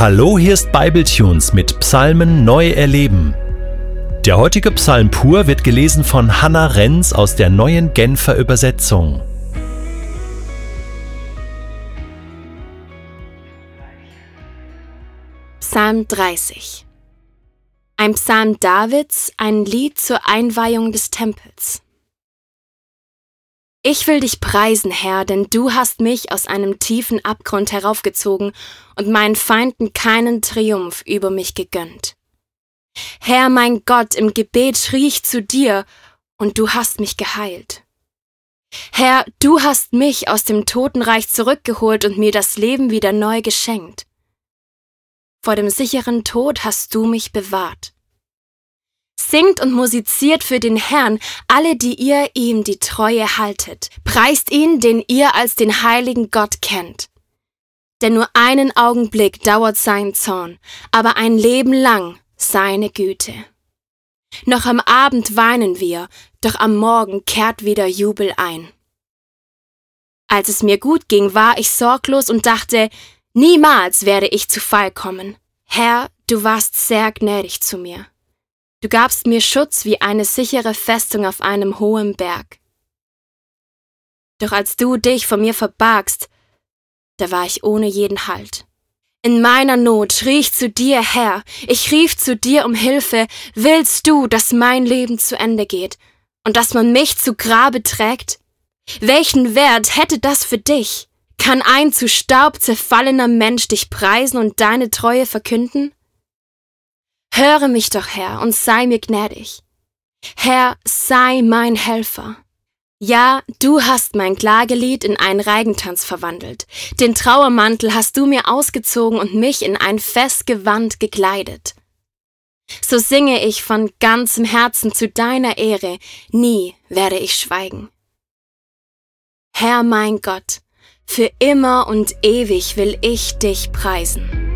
Hallo, hier ist Bibletunes mit Psalmen neu erleben. Der heutige Psalm pur wird gelesen von Hannah Renz aus der neuen Genfer Übersetzung. Psalm 30 Ein Psalm Davids, ein Lied zur Einweihung des Tempels. Ich will dich preisen, Herr, denn du hast mich aus einem tiefen Abgrund heraufgezogen und meinen Feinden keinen Triumph über mich gegönnt. Herr mein Gott, im Gebet schrie ich zu dir, und du hast mich geheilt. Herr, du hast mich aus dem Totenreich zurückgeholt und mir das Leben wieder neu geschenkt. Vor dem sicheren Tod hast du mich bewahrt. Singt und musiziert für den Herrn, alle, die ihr ihm die Treue haltet. Preist ihn, den ihr als den heiligen Gott kennt. Denn nur einen Augenblick dauert sein Zorn, aber ein Leben lang seine Güte. Noch am Abend weinen wir, doch am Morgen kehrt wieder Jubel ein. Als es mir gut ging, war ich sorglos und dachte, niemals werde ich zu Fall kommen. Herr, du warst sehr gnädig zu mir. Du gabst mir Schutz wie eine sichere Festung auf einem hohen Berg. Doch als du dich vor mir verbargst, da war ich ohne jeden Halt. In meiner Not schrie ich zu dir, Herr, ich rief zu dir um Hilfe, willst du, dass mein Leben zu Ende geht und dass man mich zu Grabe trägt? Welchen Wert hätte das für dich? Kann ein zu Staub zerfallener Mensch dich preisen und deine Treue verkünden? Höre mich doch, Herr, und sei mir gnädig. Herr, sei mein Helfer. Ja, du hast mein Klagelied in einen Reigentanz verwandelt. Den Trauermantel hast du mir ausgezogen und mich in ein Festgewand gekleidet. So singe ich von ganzem Herzen zu deiner Ehre, nie werde ich schweigen. Herr mein Gott, für immer und ewig will ich dich preisen.